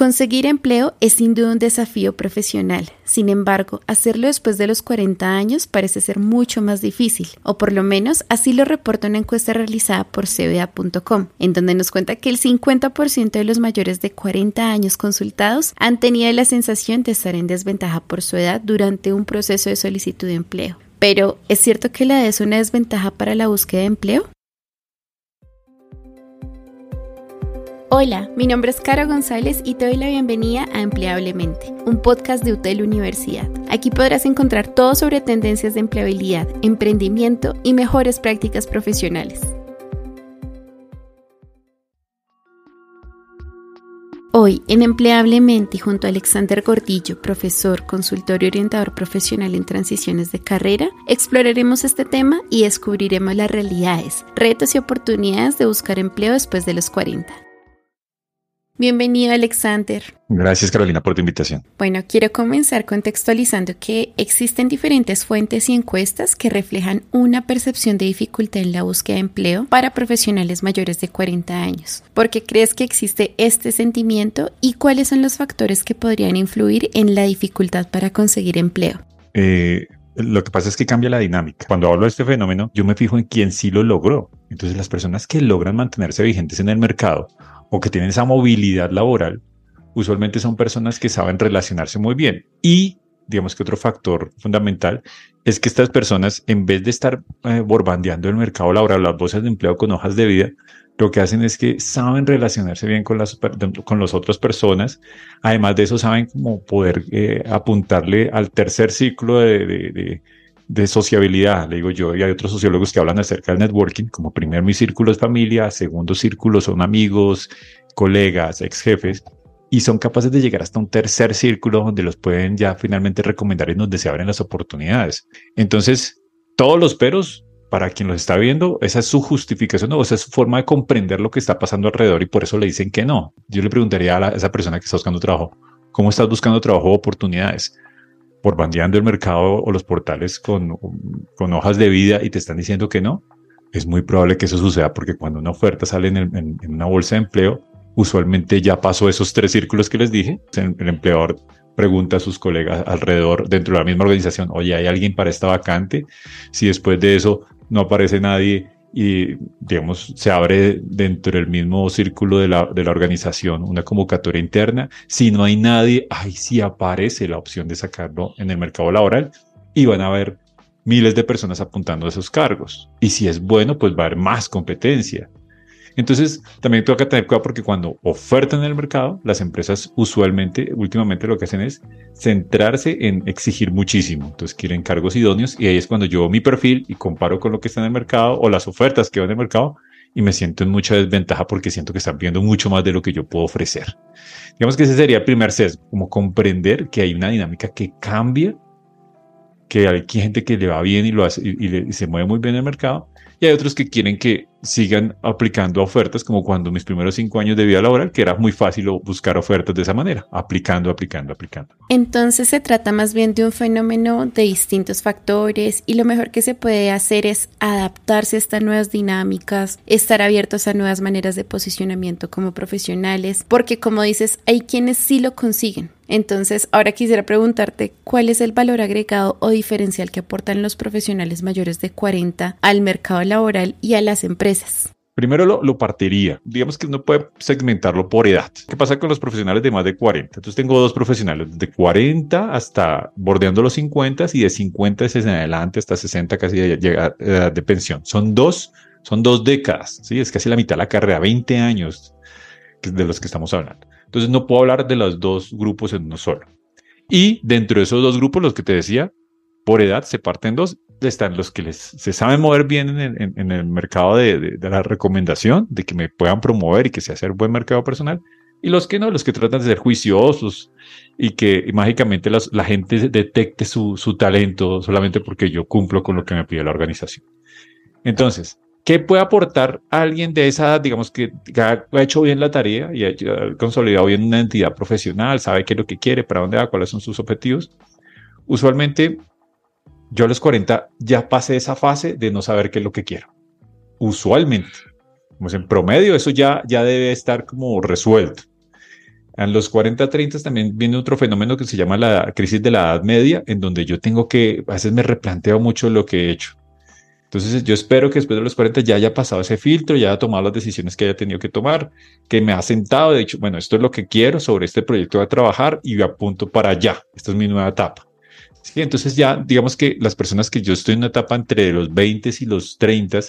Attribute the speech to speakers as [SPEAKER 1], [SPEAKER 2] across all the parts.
[SPEAKER 1] Conseguir empleo es sin duda un desafío profesional. Sin embargo, hacerlo después de los 40 años parece ser mucho más difícil, o por lo menos así lo reporta una encuesta realizada por CBA.com, en donde nos cuenta que el 50% de los mayores de 40 años consultados han tenido la sensación de estar en desventaja por su edad durante un proceso de solicitud de empleo. Pero, ¿es cierto que la edad es una desventaja para la búsqueda de empleo? Hola, mi nombre es Caro González y te doy la bienvenida a Empleablemente, un podcast de UTEL Universidad. Aquí podrás encontrar todo sobre tendencias de empleabilidad, emprendimiento y mejores prácticas profesionales. Hoy, en Empleablemente, junto a Alexander Gordillo, profesor, consultor y orientador profesional en transiciones de carrera, exploraremos este tema y descubriremos las realidades, retos y oportunidades de buscar empleo después de los 40. Bienvenido, Alexander.
[SPEAKER 2] Gracias, Carolina, por tu invitación.
[SPEAKER 1] Bueno, quiero comenzar contextualizando que existen diferentes fuentes y encuestas que reflejan una percepción de dificultad en la búsqueda de empleo para profesionales mayores de 40 años. ¿Por qué crees que existe este sentimiento y cuáles son los factores que podrían influir en la dificultad para conseguir empleo?
[SPEAKER 2] Eh, lo que pasa es que cambia la dinámica. Cuando hablo de este fenómeno, yo me fijo en quién sí lo logró. Entonces, las personas que logran mantenerse vigentes en el mercado o que tienen esa movilidad laboral, usualmente son personas que saben relacionarse muy bien. Y digamos que otro factor fundamental es que estas personas, en vez de estar eh, borbandeando el mercado laboral, las bolsas de empleo con hojas de vida, lo que hacen es que saben relacionarse bien con las, con las otras personas. Además de eso, saben cómo poder eh, apuntarle al tercer ciclo de, de, de, sociabilidad, le digo yo. Y hay otros sociólogos que hablan acerca del networking, como primero mi círculo es familia, segundo círculo son amigos, colegas, ex jefes, y son capaces de llegar hasta un tercer círculo donde los pueden ya finalmente recomendar y donde se abren las oportunidades. Entonces, todos los peros, para quien los está viendo, esa es su justificación o esa es su forma de comprender lo que está pasando alrededor y por eso le dicen que no. Yo le preguntaría a, esa persona que está buscando trabajo, ¿cómo estás buscando trabajo o oportunidades? Por bandeando el mercado o los portales con, con hojas de vida y te están diciendo que no. Es muy probable que eso suceda porque cuando una oferta sale en, en una bolsa de empleo, usualmente ya pasó esos tres círculos que les dije. El empleador pregunta a sus colegas alrededor, dentro de la misma organización, oye, ¿hay alguien para esta vacante? Si después de eso no aparece nadie y, digamos, se abre dentro del mismo círculo de la, de la organización una convocatoria interna, si no hay nadie, ahí sí aparece la opción de sacarlo en el mercado laboral y van a haber miles de personas apuntando a esos cargos. Y si es bueno, pues va a haber más competencia. Entonces, también toca tener cuidado porque cuando ofertan en el mercado, las empresas usualmente, últimamente lo que hacen es centrarse en exigir muchísimo. Entonces, quieren cargos idóneos y ahí es cuando yo mi perfil y comparo con lo que está en el mercado o las ofertas que van en el mercado y me siento en mucha desventaja porque siento que están viendo mucho más de lo que yo puedo ofrecer. Digamos que ese sería el primer sesgo, como comprender que hay una dinámica que cambia, que hay gente que le va bien y lo hace y, y se mueve muy bien en el mercado y hay otros que quieren que sigan aplicando ofertas, como cuando mis primeros cinco años de vida laboral, que era muy fácil buscar ofertas de esa manera, aplicando, aplicando, aplicando.
[SPEAKER 1] Entonces se trata más bien de un fenómeno de distintos factores y lo mejor que se puede hacer es adaptarse a estas nuevas dinámicas, estar abiertos a nuevas maneras de posicionamiento como profesionales, porque como dices, hay quienes sí lo consiguen entonces, ahora quisiera preguntarte cuál es el valor agregado o diferencial que aportan los profesionales mayores de 40 al mercado laboral y a las empresas.
[SPEAKER 2] Primero lo, partiría. Digamos que uno puede segmentarlo por edad. ¿Qué pasa con los profesionales de más de 40? Entonces tengo dos profesionales de 40 hasta bordeando los 50 y de 50 en adelante hasta 60 casi de edad de pensión. Son dos, son dos décadas, ¿sí? Es casi la mitad de la carrera, 20 años de los que estamos hablando. Entonces no puedo hablar de los dos grupos en uno solo. Y dentro de esos dos grupos, los que te decía, por edad se parten dos. Están los que les, se saben mover bien en, el mercado de, la recomendación, de que me puedan promover y que se hacer buen mercado personal. Y los que no, los que tratan de ser juiciosos y que mágicamente la gente detecte su, su talento solamente porque yo cumplo con lo que me pide la organización. Entonces, ¿Qué puede aportar alguien de esa digamos, que, ha, hecho bien la tarea y ha, consolidado bien una entidad profesional, sabe qué es lo que quiere, para dónde va, cuáles son sus objetivos? Usualmente, yo a los 40 ya pasé esa fase de no saber qué es lo que quiero. Usualmente. Como en promedio, eso ya, ya debe estar como resuelto. En los 40, 30 también viene otro fenómeno que se llama la crisis de la edad media, en donde yo tengo que, a veces me replanteo mucho lo que he hecho. Entonces yo espero que después de los 40 ya haya pasado ese filtro, ya haya tomado las decisiones que haya tenido que tomar, que me ha sentado, de dicho, bueno, esto es lo que quiero, sobre este proyecto voy a trabajar y apunto para allá. Esta es mi nueva etapa. Sí, entonces ya digamos que las personas que yo estoy en una etapa entre los 20 y los 30,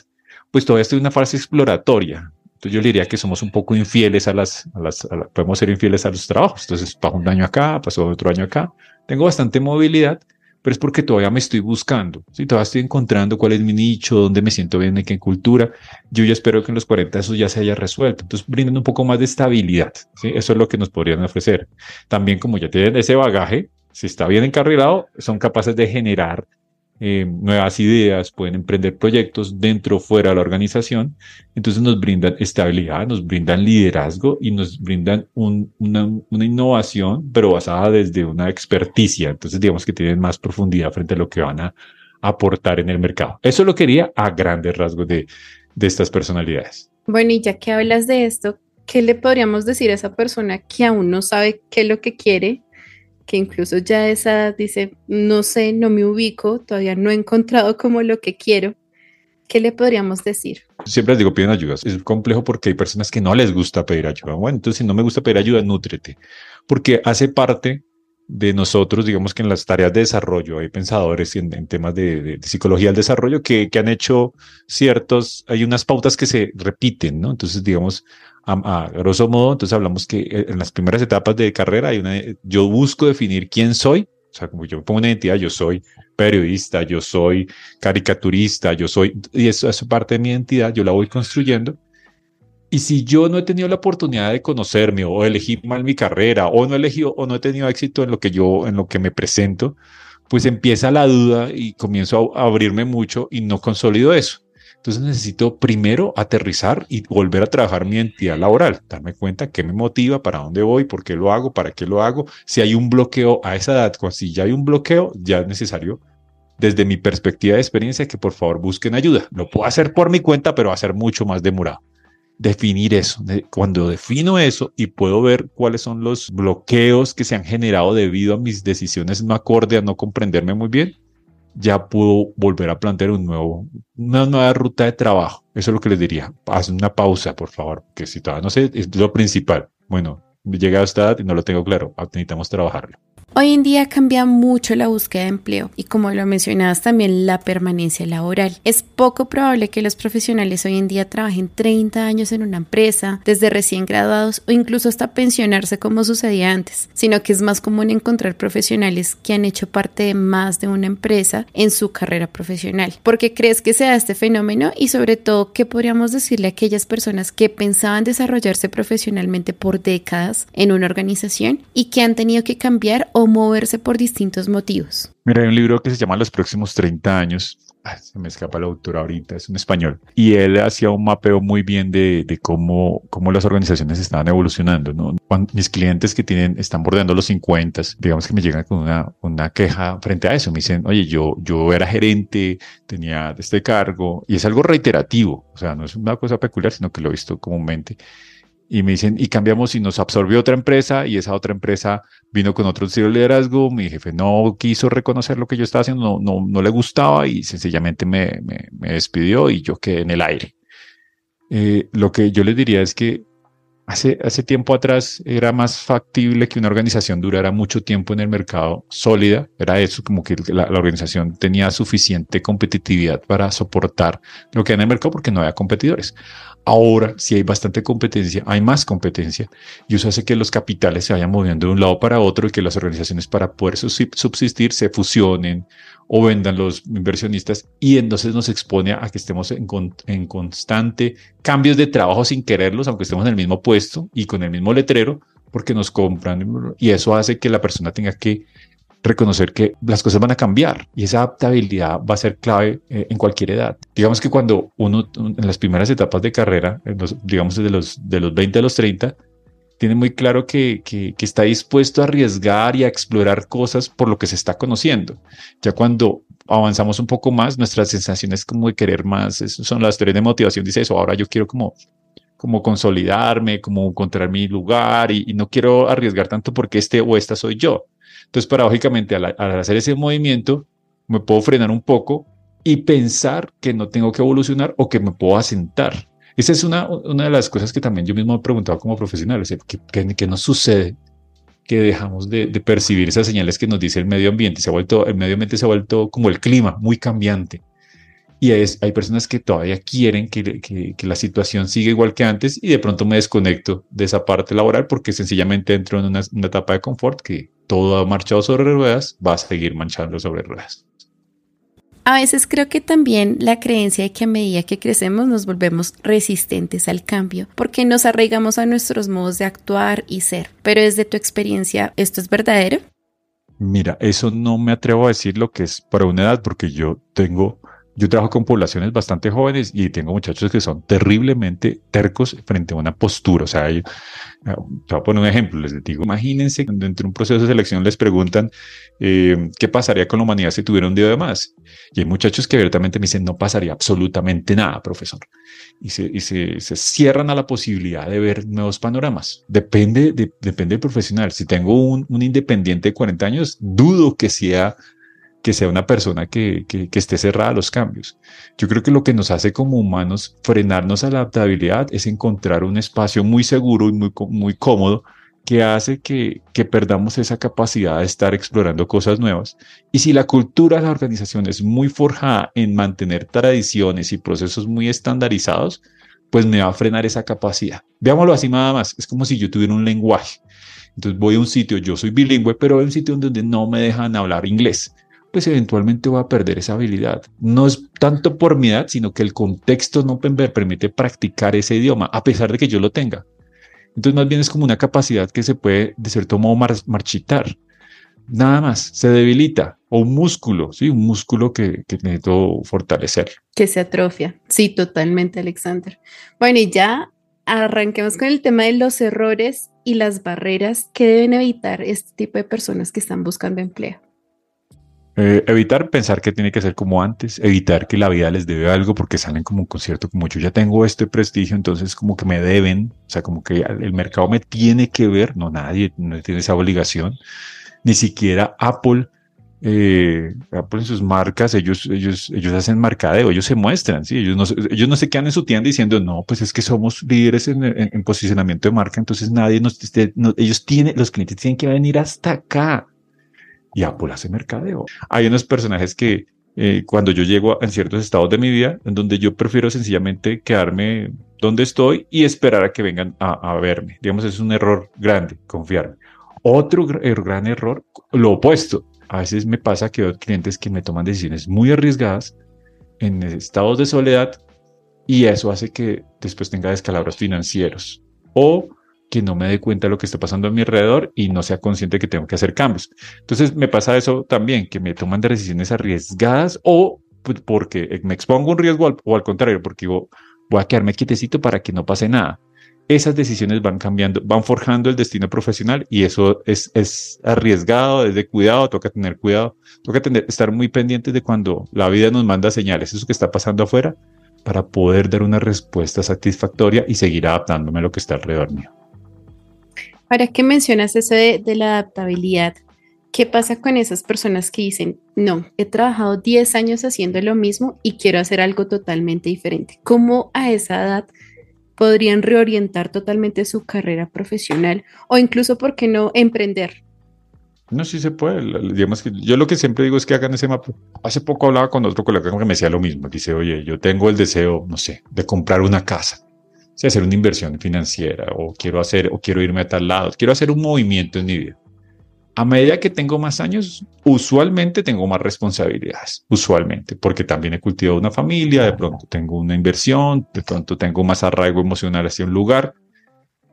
[SPEAKER 2] pues todavía estoy en una fase exploratoria. Entonces yo le diría que somos un poco infieles a las, a las, podemos ser infieles a los trabajos. Entonces pasó un año acá, pasó otro año acá. Tengo bastante movilidad, pero es porque todavía me estoy buscando, ¿sí? todavía estoy encontrando cuál es mi nicho, dónde me siento bien, en qué cultura. Yo ya espero que en los 40 eso ya se haya resuelto. Entonces, brindan un poco más de estabilidad. ¿sí? Eso es lo que nos podrían ofrecer. También, como ya tienen ese bagaje, si está bien encarrilado, son capaces de generar eh, nuevas ideas, pueden emprender proyectos dentro o fuera de la organización. Entonces nos brindan estabilidad, nos brindan liderazgo y nos brindan una, una, innovación, pero basada desde una experticia. Entonces digamos que tienen más profundidad frente a lo que van a aportar en el mercado. Eso lo quería a grandes rasgos de, de estas personalidades.
[SPEAKER 1] Bueno, y ya que hablas de esto, ¿qué le podríamos decir a esa persona que aún no sabe qué es lo que quiere que incluso ya esa dice, no sé, no me ubico, todavía no he encontrado como lo que quiero. ¿Qué le podríamos decir?
[SPEAKER 2] Siempre les digo, piden ayuda. Es complejo porque hay personas que no les gusta pedir ayuda. Bueno, entonces si no me gusta pedir ayuda, nútrete. Porque hace parte de nosotros, digamos que en las tareas de desarrollo, hay pensadores en, temas de, psicología del desarrollo que, que, han hecho ciertos, hay unas pautas que se repiten, ¿no? Entonces, digamos, a, grosso modo, entonces hablamos que eh, en las primeras etapas de carrera hay una, yo busco definir quién soy, o sea, como yo pongo una identidad, yo soy periodista, yo soy caricaturista, yo soy, y eso es parte de mi identidad, yo la voy construyendo. Y si yo no he tenido la oportunidad de conocerme o elegí mal mi carrera o no he elegido o no he tenido éxito en lo que yo, en lo que me presento, pues empieza la duda y comienzo a abrirme mucho y no consolido eso. Entonces necesito primero aterrizar y volver a trabajar mi identidad laboral, darme cuenta qué me motiva, para dónde voy, por qué lo hago, para qué lo hago. Si hay un bloqueo a esa edad, si ya hay un bloqueo, ya es necesario, desde mi perspectiva de experiencia, que por favor busquen ayuda. Lo puedo hacer por mi cuenta, pero va a ser mucho más demorado. Definir eso. Cuando defino eso y puedo ver cuáles son los bloqueos que se han generado debido a mis decisiones no acorde a no comprenderme muy bien, ya pudo volver a plantear un nuevo, una nueva ruta de trabajo. Eso es lo que les diría. Haz una pausa, por favor, que si todavía no sé, es lo principal. Bueno, llega a esta edad y no lo tengo claro. Necesitamos trabajarlo.
[SPEAKER 1] Hoy en día cambia mucho la búsqueda de empleo y como lo mencionabas también la permanencia laboral. Es poco probable que los profesionales hoy en día trabajen 30 años en una empresa, desde recién graduados o incluso hasta pensionarse como sucedía antes, sino que es más común encontrar profesionales que han hecho parte de más de una empresa en su carrera profesional. ¿Por qué crees que se da este fenómeno y sobre todo qué podríamos decirle a aquellas personas que pensaban desarrollarse profesionalmente por décadas en una organización y que han tenido que cambiar o moverse por distintos motivos.
[SPEAKER 2] Mira, hay un libro que se llama Los próximos 30 años. se me escapa la autora ahorita, es un español. Y él hacía un mapeo muy bien de, de cómo, cómo las organizaciones estaban evolucionando. ¿no? mis clientes que tienen, están bordeando los 50, digamos que me llegan con una, una queja frente a eso. Me dicen, oye, yo, yo era gerente, tenía este cargo, y es algo reiterativo. O sea, no es una cosa peculiar, sino que lo he visto comúnmente y me dicen, y cambiamos y nos absorbió otra empresa y esa otra empresa vino con otro estilo de liderazgo, mi jefe no quiso reconocer lo que yo estaba haciendo, no, no, no le gustaba y sencillamente me, me, despidió y yo quedé en el aire. Eh, lo que yo les diría es que hace, tiempo atrás era más factible que una organización durara mucho tiempo en el mercado sólida, era eso, como que la, la organización tenía suficiente competitividad para soportar lo que hay en el mercado porque no había competidores. Ahora, si hay bastante competencia, hay más competencia y eso hace que los capitales se vayan moviendo de un lado para otro y que las organizaciones para poder subsistir se fusionen o vendan los inversionistas y entonces nos expone a que estemos en, en constante cambios de trabajo sin quererlos, aunque estemos en el mismo puesto y con el mismo letrero, porque nos compran y eso hace que la persona tenga que reconocer que las cosas van a cambiar y esa adaptabilidad va a ser clave eh, en cualquier edad. Digamos que cuando uno en las primeras etapas de carrera, digamos desde los, de los 20 a los 30, tiene muy claro que, que, está dispuesto a arriesgar y a explorar cosas por lo que se está conociendo. Ya cuando avanzamos un poco más, nuestras sensaciones como de querer más, son las teorías de motivación, dice eso, ahora yo quiero como como consolidarme, como encontrar mi lugar y, no quiero arriesgar tanto porque este o esta soy yo. Entonces, paradójicamente, al, al hacer ese movimiento, me puedo frenar un poco y pensar que no tengo que evolucionar o que me puedo asentar. Esa es una, una de las cosas que también yo mismo he preguntado como profesional, ¿qué, qué, qué nos sucede? Que dejamos de, de, percibir esas señales que nos dice el medio ambiente. Se ha vuelto, el medio ambiente se ha vuelto como el clima, muy cambiante. Y es, hay personas que todavía quieren que, que, que, la situación siga igual que antes y de pronto me desconecto de esa parte laboral porque sencillamente entro en una, una etapa de confort que todo ha marchado sobre ruedas, va a seguir manchando sobre ruedas.
[SPEAKER 1] A veces creo que también la creencia de que a medida que crecemos nos volvemos resistentes al cambio, porque nos arraigamos a nuestros modos de actuar y ser. Pero desde tu experiencia, ¿esto es verdadero?
[SPEAKER 2] Mira, eso no me atrevo a decir lo que es para una edad, porque yo tengo yo trabajo con poblaciones bastante jóvenes y tengo muchachos que son terriblemente tercos frente a una postura. O sea, yo, ah, te voy a poner un ejemplo. Les digo, imagínense cuando entre un proceso de selección les preguntan eh, qué pasaría con la humanidad si tuviera un día de más. Y hay muchachos que abiertamente me dicen, no pasaría absolutamente nada, profesor. Y se, y se, se cierran a la posibilidad de ver nuevos panoramas. Depende, de, depende del profesional. Si tengo un, un independiente de 40 años, dudo que sea que sea una persona que, que, esté cerrada a los cambios. Yo creo que lo que nos hace como humanos frenarnos a la adaptabilidad es encontrar un espacio muy seguro y muy, muy cómodo que hace que, que perdamos esa capacidad de estar explorando cosas nuevas. Y si la cultura de la organización es muy forjada en mantener tradiciones y procesos muy estandarizados, pues me va a frenar esa capacidad. Veámoslo así nada más. Es como si yo tuviera un lenguaje. Entonces voy a un sitio, yo soy bilingüe, pero hay un sitio donde no me dejan hablar inglés pues eventualmente voy a perder esa habilidad. No es tanto por mi edad, sino que el contexto no permite practicar ese idioma, a pesar de que yo lo tenga. Entonces, más bien es como una capacidad que se puede, de cierto modo, marchitar. Nada más, se debilita. O un músculo, sí, un músculo que, que necesito fortalecer.
[SPEAKER 1] Que se atrofia. Sí, totalmente, Alexander. Bueno, y ya arranquemos con el tema de los errores y las barreras que deben evitar este tipo de personas que están buscando empleo.
[SPEAKER 2] Eh, evitar pensar que tiene que ser como antes, evitar que la vida les debe algo porque salen como un concierto, como yo ya tengo este prestigio, entonces como que me deben, o sea, como que el mercado me tiene que ver, no nadie no tiene esa obligación, ni siquiera Apple, eh, Apple en sus marcas, ellos, ellos, ellos hacen mercadeo, ellos se muestran, ¿sí? ellos, no, ellos no se quedan en su tienda diciendo, no, pues es que somos líderes en, en, posicionamiento de marca, entonces nadie nos, ellos tienen, los clientes tienen que venir hasta acá y Apple hace mercadeo. Hay unos personajes que eh, cuando yo llego en ciertos estados de mi vida, en donde yo prefiero sencillamente quedarme donde estoy y esperar a que vengan a, verme. Digamos, es un error grande, confiarme. Otro gran error, lo opuesto. A veces me pasa que veo clientes que me toman decisiones muy arriesgadas en estados de soledad y eso hace que después tenga descalabros financieros. O que no me dé cuenta de lo que está pasando a mi alrededor y no sea consciente que tengo que hacer cambios. Entonces me pasa eso también, que me toman decisiones arriesgadas o pues, porque me expongo un riesgo o al contrario, porque digo, voy a quedarme quietecito para que no pase nada. Esas decisiones van cambiando, van forjando el destino profesional y eso es, es arriesgado, es de cuidado, toca tener cuidado, toca tener, estar muy pendientes de cuando la vida nos manda señales, eso que está pasando afuera, para poder dar una respuesta satisfactoria y seguir adaptándome a lo que está alrededor mío.
[SPEAKER 1] Ahora que mencionas eso de, la adaptabilidad, ¿qué pasa con esas personas que dicen, no, he trabajado 10 años haciendo lo mismo y quiero hacer algo totalmente diferente? ¿Cómo a esa edad podrían reorientar totalmente su carrera profesional o incluso, ¿por qué no, emprender?
[SPEAKER 2] No, sí se puede. Digamos que yo lo que siempre digo es que hagan ese mapa. Hace poco hablaba con otro colega que me decía lo mismo. Dice, oye, yo tengo el deseo, no sé, de comprar una casa si hacer una inversión financiera o quiero hacer o quiero irme a tal lado, quiero hacer un movimiento en mi vida. A medida que tengo más años, usualmente tengo más responsabilidades, usualmente, porque también he cultivado una familia, de pronto tengo una inversión, de pronto tengo más arraigo emocional hacia un lugar.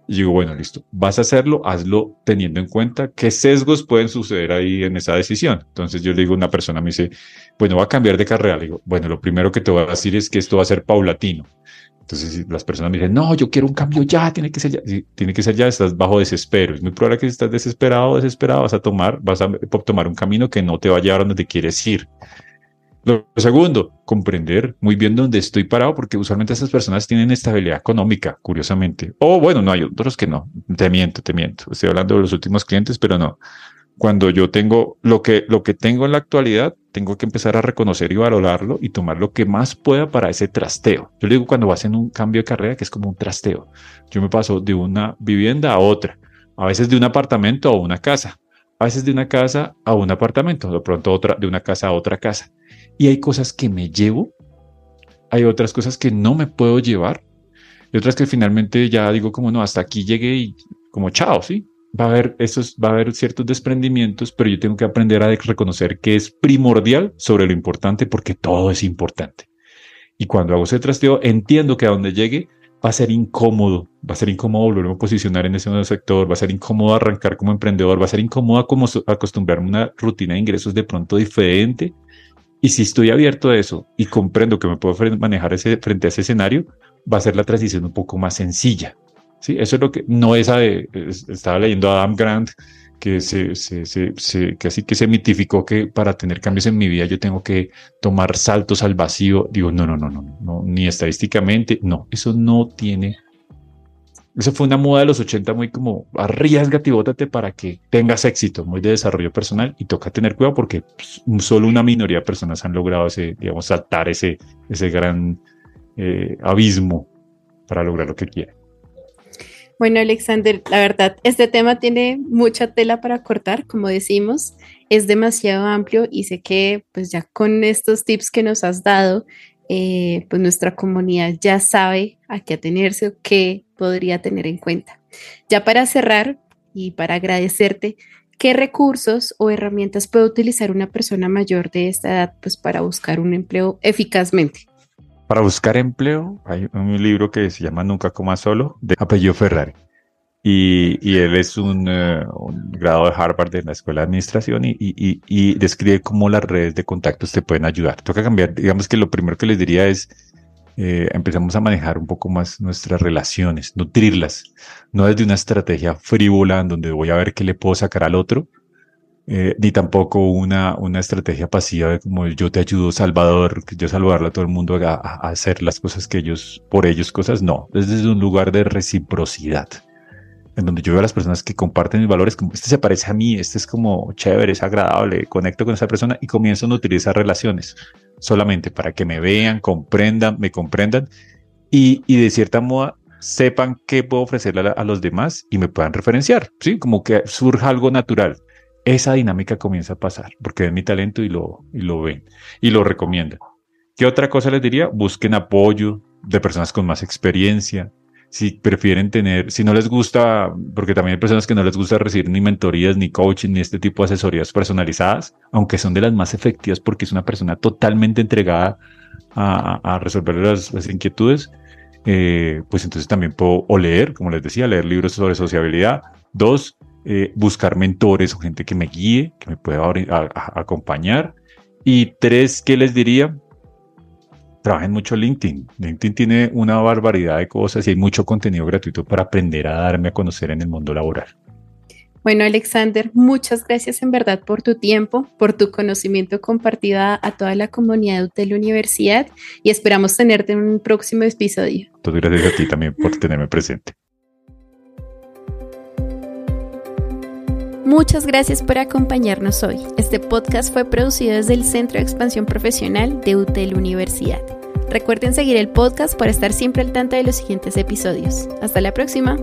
[SPEAKER 2] Y digo, bueno, listo, vas a hacerlo, hazlo teniendo en cuenta qué sesgos pueden suceder ahí en esa decisión. Entonces yo le digo a una persona, me dice, bueno, va a cambiar de carrera. Le digo, bueno, lo primero que te voy a decir es que esto va a ser paulatino. Entonces, las personas me dicen, no, yo quiero un cambio ya, tiene que ser ya, tiene que ser ya, estás bajo desespero. Es muy probable que si estás desesperado, desesperado, vas a tomar, vas a tomar un camino que no te va a llevar a donde quieres ir. Lo segundo, comprender muy bien dónde estoy parado, porque usualmente esas personas tienen estabilidad económica, curiosamente. O bueno, no hay otros que no. Te miento, te miento. Estoy hablando de los últimos clientes, pero no. Cuando yo tengo lo que, lo que tengo en la actualidad, tengo que empezar a reconocer y valorarlo y tomar lo que más pueda para ese trasteo. Yo le digo cuando vas en un cambio de carrera que es como un trasteo. Yo me paso de una vivienda a otra, a veces de un apartamento a una casa, a veces de una casa a un apartamento, de pronto de una casa a otra casa y hay cosas que me llevo, hay otras cosas que no me puedo llevar y otras que finalmente ya digo como no, hasta aquí llegué y como chao, ¿sí? Va a haber esos, va a haber ciertos desprendimientos, pero yo tengo que aprender a reconocer que es primordial sobre lo importante porque todo es importante. Y cuando hago ese trasteo, entiendo que a donde llegue va a ser incómodo, va a ser incómodo volverme a posicionar en ese nuevo sector, va a ser incómodo arrancar como emprendedor, va a ser incómodo como acostumbrarme a una rutina de ingresos de pronto diferente y si estoy abierto a eso y comprendo que me puedo manejar ese, frente a ese escenario, va a ser la transición un poco más sencilla. ¿Sí? Eso es lo que no es de, estaba leyendo Adam Grant, que se, se, que se mitificó que para tener cambios en mi vida yo tengo que tomar saltos al vacío. Digo, no, no, no, no, no, ni estadísticamente, no, eso no tiene eso fue una moda de los 80 muy como arriesgate y bótate para que tengas éxito, muy de desarrollo personal y toca tener cuidado porque pues, solo una minoría de personas han logrado ese, digamos, saltar ese, ese gran eh, abismo para lograr lo que quieren.
[SPEAKER 1] Bueno, Alexander, la verdad, este tema tiene mucha tela para cortar, como decimos, es demasiado amplio y sé que pues ya con estos tips que nos has dado, eh, pues nuestra comunidad ya sabe a qué atenerse o qué podría tener en cuenta. Ya para cerrar y para agradecerte, ¿qué recursos o herramientas puede utilizar una persona mayor de esta edad pues, para buscar un empleo eficazmente?
[SPEAKER 2] Para buscar empleo, hay un libro que se llama Nunca coma solo, de apellido Ferrari. Y, él es un, eh, grado de Harvard en la Escuela de Administración y, y, describe cómo las redes de contactos te pueden ayudar. Toca cambiar, digamos que lo primero que les diría es, eh, empezamos a manejar un poco más nuestras relaciones, nutrirlas, no desde una estrategia frívola en donde voy a ver qué le puedo sacar al otro, eh, ni tampoco una, una estrategia pasiva de como yo te ayudo, Salvador, yo salvarle a todo el mundo a, a hacer las cosas que ellos, por ellos cosas, no, desde un lugar de reciprocidad en donde yo veo a las personas que comparten mis valores, como este se parece a mí, este es como chévere, es agradable, conecto con esa persona y comienzo a nutrir esas relaciones solamente para que me vean, comprendan, me comprendan y, y de cierta moda sepan qué puedo ofrecerle a, los demás y me puedan referenciar, ¿sí? Como que surja algo natural. Esa dinámica comienza a pasar porque ven mi talento y lo, y lo ven y lo recomiendan. ¿Qué otra cosa les diría? Busquen apoyo de personas con más experiencia, si prefieren tener, si no les gusta, porque también hay personas que no les gusta recibir ni mentorías, ni coaching, ni este tipo de asesorías personalizadas, aunque son de las más efectivas porque es una persona totalmente entregada a, resolver las, inquietudes, eh, pues entonces también puedo o leer, como les decía, leer libros sobre sociabilidad. Dos, eh, buscar mentores o gente que me guíe, que me pueda acompañar. Y tres, ¿qué les diría? trabajen mucho LinkedIn. LinkedIn tiene una barbaridad de cosas y hay mucho contenido gratuito para aprender a darme a conocer en el mundo laboral.
[SPEAKER 1] Bueno, Alexander, muchas gracias en verdad por tu tiempo, por tu conocimiento compartido a toda la comunidad de la universidad y esperamos tenerte en un próximo episodio.
[SPEAKER 2] Muchas gracias a ti también por tenerme presente.
[SPEAKER 1] Muchas gracias por acompañarnos hoy. Este podcast fue producido desde el Centro de Expansión Profesional de UTEL Universidad. Recuerden seguir el podcast para estar siempre al tanto de los siguientes episodios. Hasta la próxima.